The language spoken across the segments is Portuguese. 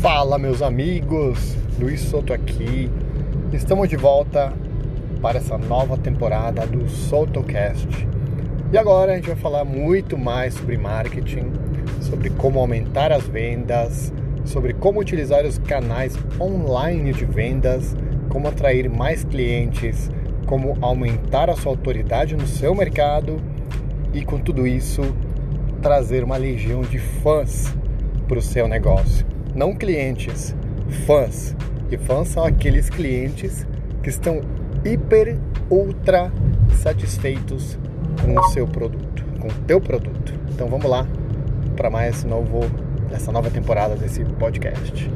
Fala, meus amigos! Luiz Souto aqui. Estamos de volta para essa nova temporada do SoutoCast. E agora a gente vai falar muito mais sobre marketing, sobre como aumentar as vendas, sobre como utilizar os canais online de vendas, como atrair mais clientes, como aumentar a sua autoridade no seu mercado e com tudo isso trazer uma legião de fãs para o seu negócio não clientes, fãs. E fãs são aqueles clientes que estão hiper, ultra satisfeitos com o seu produto, com o teu produto. Então vamos lá para mais novo essa nova temporada desse podcast.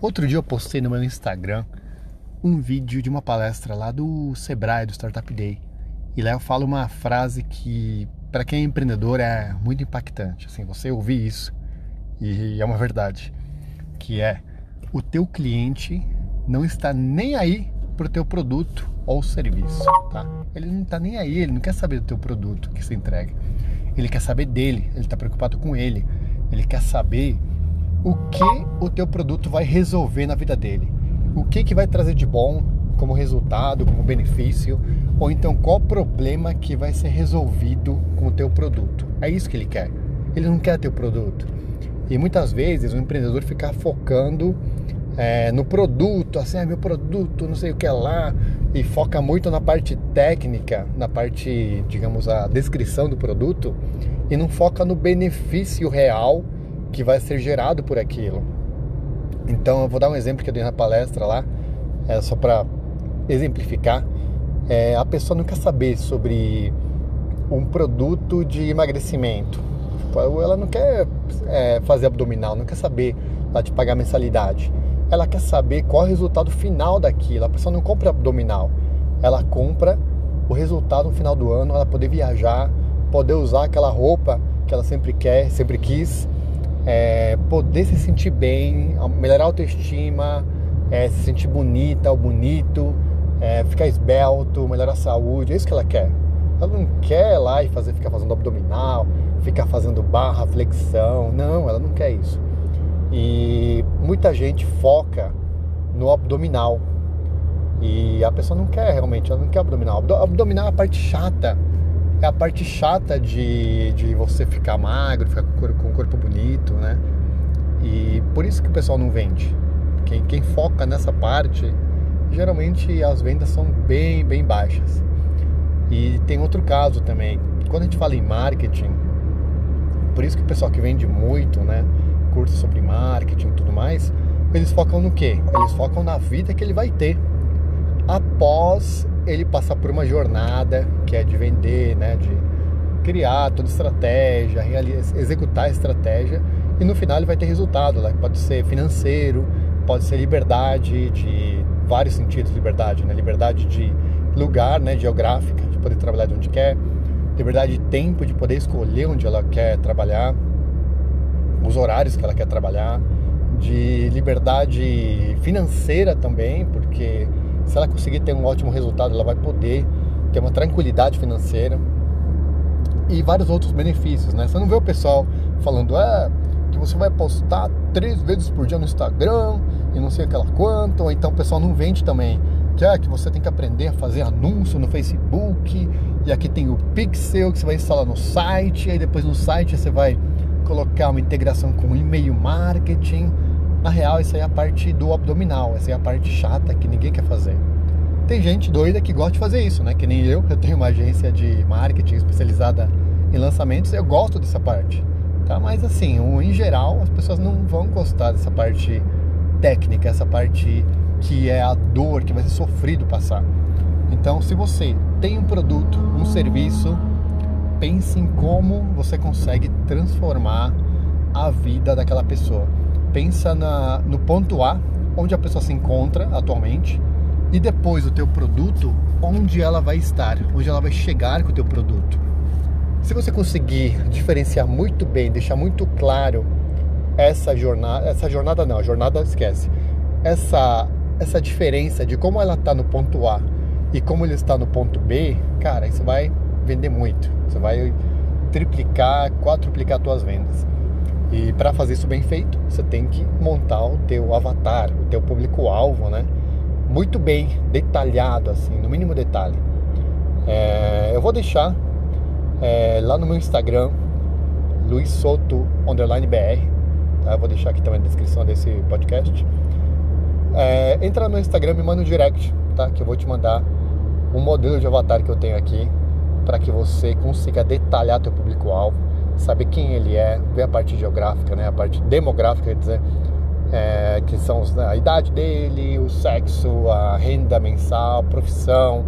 Outro dia eu postei no meu Instagram um vídeo de uma palestra lá do Sebrae, do Startup Day. E lá eu falo uma frase que para quem é empreendedor é muito impactante. Assim, você ouvir isso e é uma verdade, que é o teu cliente não está nem aí para o teu produto ou serviço, tá? Ele não está nem aí, ele não quer saber do teu produto que você entrega. Ele quer saber dele, ele está preocupado com ele. Ele quer saber o que o teu produto vai resolver na vida dele. O que que vai trazer de bom como resultado, como benefício, ou então qual problema que vai ser resolvido com o teu produto. É isso que ele quer. Ele não quer teu produto. E muitas vezes o empreendedor fica focando é, no produto, assim, ah, meu produto, não sei o que é lá, e foca muito na parte técnica, na parte, digamos, a descrição do produto, e não foca no benefício real que vai ser gerado por aquilo. Então, eu vou dar um exemplo que eu dei na palestra lá, é só para exemplificar, é, a pessoa não quer saber sobre um produto de emagrecimento. Ela não quer é, fazer abdominal, não quer saber lá de pagar mensalidade. Ela quer saber qual é o resultado final daquilo. A pessoa não compra abdominal, ela compra o resultado no final do ano, ela poder viajar, poder usar aquela roupa que ela sempre quer, sempre quis, é, poder se sentir bem, melhorar a autoestima, é, se sentir bonita ou bonito, é, ficar esbelto, melhorar a saúde, é isso que ela quer. Ela não quer lá e fazer, ficar fazendo abdominal, ficar fazendo barra, flexão. Não, ela não quer isso. E muita gente foca no abdominal. E a pessoa não quer realmente, ela não quer abdominal. Abdominal é a parte chata. É a parte chata de, de você ficar magro, ficar com, com um corpo bonito, né? E por isso que o pessoal não vende. Quem, quem foca nessa parte geralmente as vendas são bem, bem baixas. E tem outro caso também. Quando a gente fala em marketing, por isso que o pessoal que vende muito, né, curso sobre marketing e tudo mais, eles focam no quê? Eles focam na vida que ele vai ter após ele passar por uma jornada que é de vender, né, de criar toda estratégia, executar a estratégia e no final ele vai ter resultado, né? pode ser financeiro, pode ser liberdade de vários sentidos liberdade, né? Liberdade de lugar, né? Geográfica, de poder trabalhar de onde quer, liberdade de tempo, de poder escolher onde ela quer trabalhar, os horários que ela quer trabalhar, de liberdade financeira também, porque se ela conseguir ter um ótimo resultado, ela vai poder ter uma tranquilidade financeira e vários outros benefícios, né? Você não vê o pessoal falando, ah, que você vai postar três vezes por dia no Instagram e não sei aquela quanto, ou então o pessoal não vende também. Que é que você tem que aprender a fazer anúncio no Facebook, e aqui tem o Pixel que você vai instalar no site, aí depois no site você vai colocar uma integração com e-mail marketing. Na real, isso aí é a parte do abdominal, essa é a parte chata que ninguém quer fazer. Tem gente doida que gosta de fazer isso, né? Que nem eu, eu tenho uma agência de marketing especializada em lançamentos, eu gosto dessa parte tá? Mas assim, em geral, as pessoas não vão gostar dessa parte técnica, essa parte que é a dor, que vai ser sofrido passar. Então, se você tem um produto, um serviço, pense em como você consegue transformar a vida daquela pessoa. Pensa na, no ponto A, onde a pessoa se encontra atualmente, e depois o teu produto, onde ela vai estar, onde ela vai chegar com o teu produto. Se você conseguir diferenciar muito bem, deixar muito claro essa jornada, essa jornada não, a jornada esquece, essa essa diferença de como ela está no ponto A e como ele está no ponto B, cara, isso vai vender muito. Você vai triplicar, quadruplicar tuas vendas. E para fazer isso bem feito, você tem que montar o teu avatar, o teu público-alvo, né? Muito bem detalhado, assim, no mínimo detalhe. É, eu vou deixar é, lá no meu Instagram, Luiz Soto underline BR, tá? Vou deixar aqui também na descrição desse podcast. É, entra no meu Instagram e manda um direct, tá? Que eu vou te mandar um modelo de avatar que eu tenho aqui para que você consiga detalhar teu público-alvo, saber quem ele é, ver a parte geográfica, né? A parte demográfica, quer dizer, é, que são a idade dele, o sexo, a renda mensal, profissão,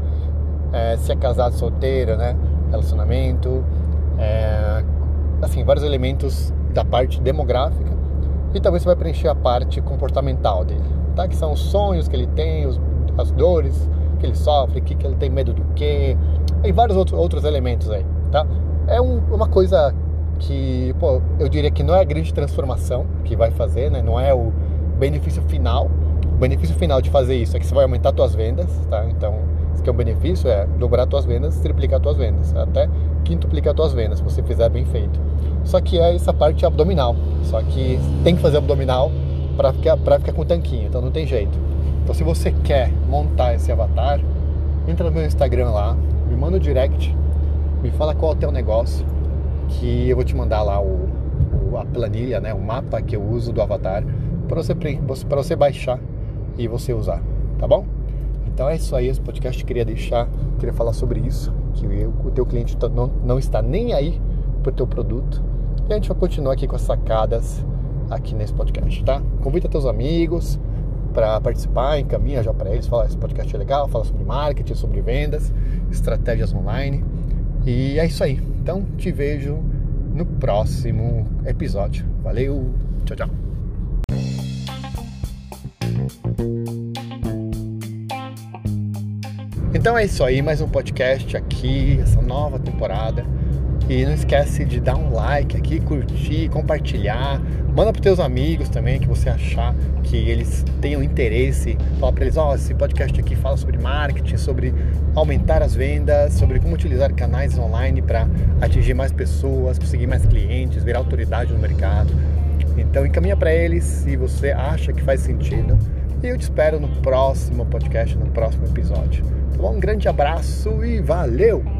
é, se é casado, solteiro, né? Relacionamento, é, assim, vários elementos da parte demográfica e talvez você vai preencher a parte comportamental dele, tá? Que são os sonhos que ele tem, os, as dores que ele sofre, que, que ele tem medo do quê, e vários outros, outros elementos aí, tá? É um, uma coisa que, pô, eu diria que não é a grande transformação que vai fazer, né? Não é o benefício final. O benefício final de fazer isso é que você vai aumentar suas vendas, tá? Então, que é o benefício é dobrar suas vendas, triplicar suas vendas, até quintuplicar suas vendas, se você fizer bem feito. Só que é essa parte abdominal. Só que tem que fazer abdominal para ficar, pra ficar com tanquinho, então não tem jeito. Então, se você quer montar esse avatar, entra no meu Instagram lá, me manda um direct, me fala qual é o teu negócio, que eu vou te mandar lá o, o a planilha, né, o mapa que eu uso do avatar para você para você baixar e você usar, tá bom? Então é isso aí, esse podcast queria deixar, queria falar sobre isso, que eu, o teu cliente tá, não, não está nem aí pro teu produto. E a gente vai continuar aqui com as sacadas aqui nesse podcast, tá? Convida teus amigos para participar, encaminha já para eles, fala esse podcast é legal, fala sobre marketing, sobre vendas, estratégias online. E é isso aí. Então te vejo no próximo episódio. Valeu, tchau, tchau. Então é isso aí, mais um podcast aqui, essa nova temporada. E não esquece de dar um like aqui, curtir, compartilhar. Manda para teus amigos também que você achar que eles tenham interesse. Fala para eles, ó, oh, esse podcast aqui fala sobre marketing, sobre aumentar as vendas, sobre como utilizar canais online para atingir mais pessoas, conseguir mais clientes, virar autoridade no mercado. Então encaminha para eles se você acha que faz sentido. E eu te espero no próximo podcast, no próximo episódio. Um grande abraço e valeu!